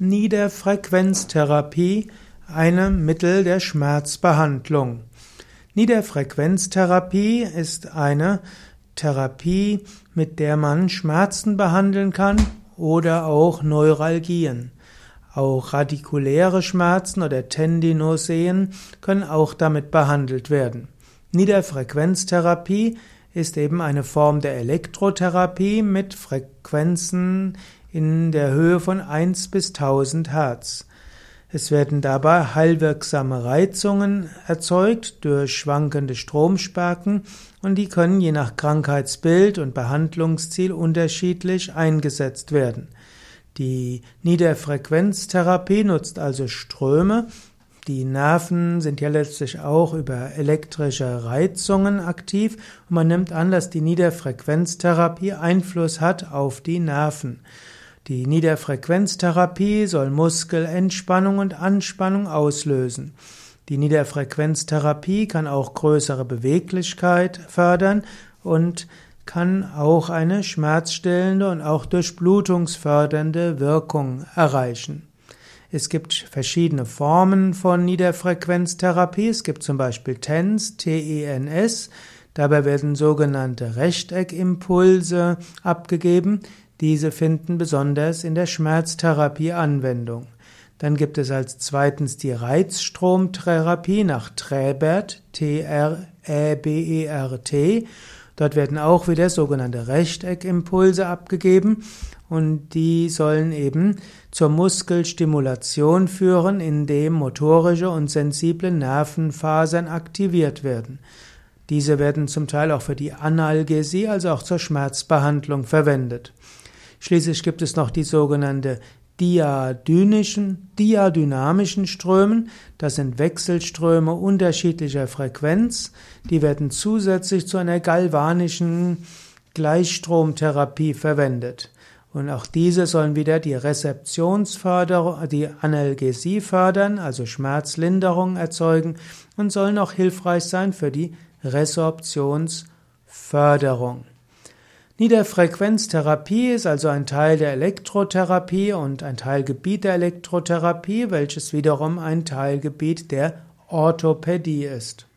Niederfrequenztherapie, einem Mittel der Schmerzbehandlung. Niederfrequenztherapie ist eine Therapie, mit der man Schmerzen behandeln kann oder auch Neuralgien. Auch radikuläre Schmerzen oder Tendinoseen können auch damit behandelt werden. Niederfrequenztherapie ist eben eine Form der Elektrotherapie mit Frequenzen in der Höhe von 1 bis 1000 Hertz. Es werden dabei heilwirksame Reizungen erzeugt durch schwankende Stromsperken und die können je nach Krankheitsbild und Behandlungsziel unterschiedlich eingesetzt werden. Die Niederfrequenztherapie nutzt also Ströme. Die Nerven sind ja letztlich auch über elektrische Reizungen aktiv und man nimmt an, dass die Niederfrequenztherapie Einfluss hat auf die Nerven. Die Niederfrequenztherapie soll Muskelentspannung und Anspannung auslösen. Die Niederfrequenztherapie kann auch größere Beweglichkeit fördern und kann auch eine schmerzstillende und auch durchblutungsfördernde Wirkung erreichen. Es gibt verschiedene Formen von Niederfrequenztherapie. Es gibt zum Beispiel TENS, T-E-N-S. Dabei werden sogenannte Rechteckimpulse abgegeben. Diese finden besonders in der Schmerztherapie Anwendung. Dann gibt es als zweitens die Reizstromtherapie nach Träbert, T-R-E-B-E-R-T. Dort werden auch wieder sogenannte Rechteckimpulse abgegeben und die sollen eben zur Muskelstimulation führen, indem motorische und sensible Nervenfasern aktiviert werden. Diese werden zum Teil auch für die Analgesie, also auch zur Schmerzbehandlung verwendet. Schließlich gibt es noch die sogenannte diadynischen, diadynamischen Strömen. Das sind Wechselströme unterschiedlicher Frequenz. Die werden zusätzlich zu einer galvanischen Gleichstromtherapie verwendet. Und auch diese sollen wieder die Rezeptionsförderung, die Analgesie fördern, also Schmerzlinderung erzeugen und sollen auch hilfreich sein für die Resorptionsförderung. Niederfrequenztherapie ist also ein Teil der Elektrotherapie und ein Teilgebiet der Elektrotherapie, welches wiederum ein Teilgebiet der Orthopädie ist.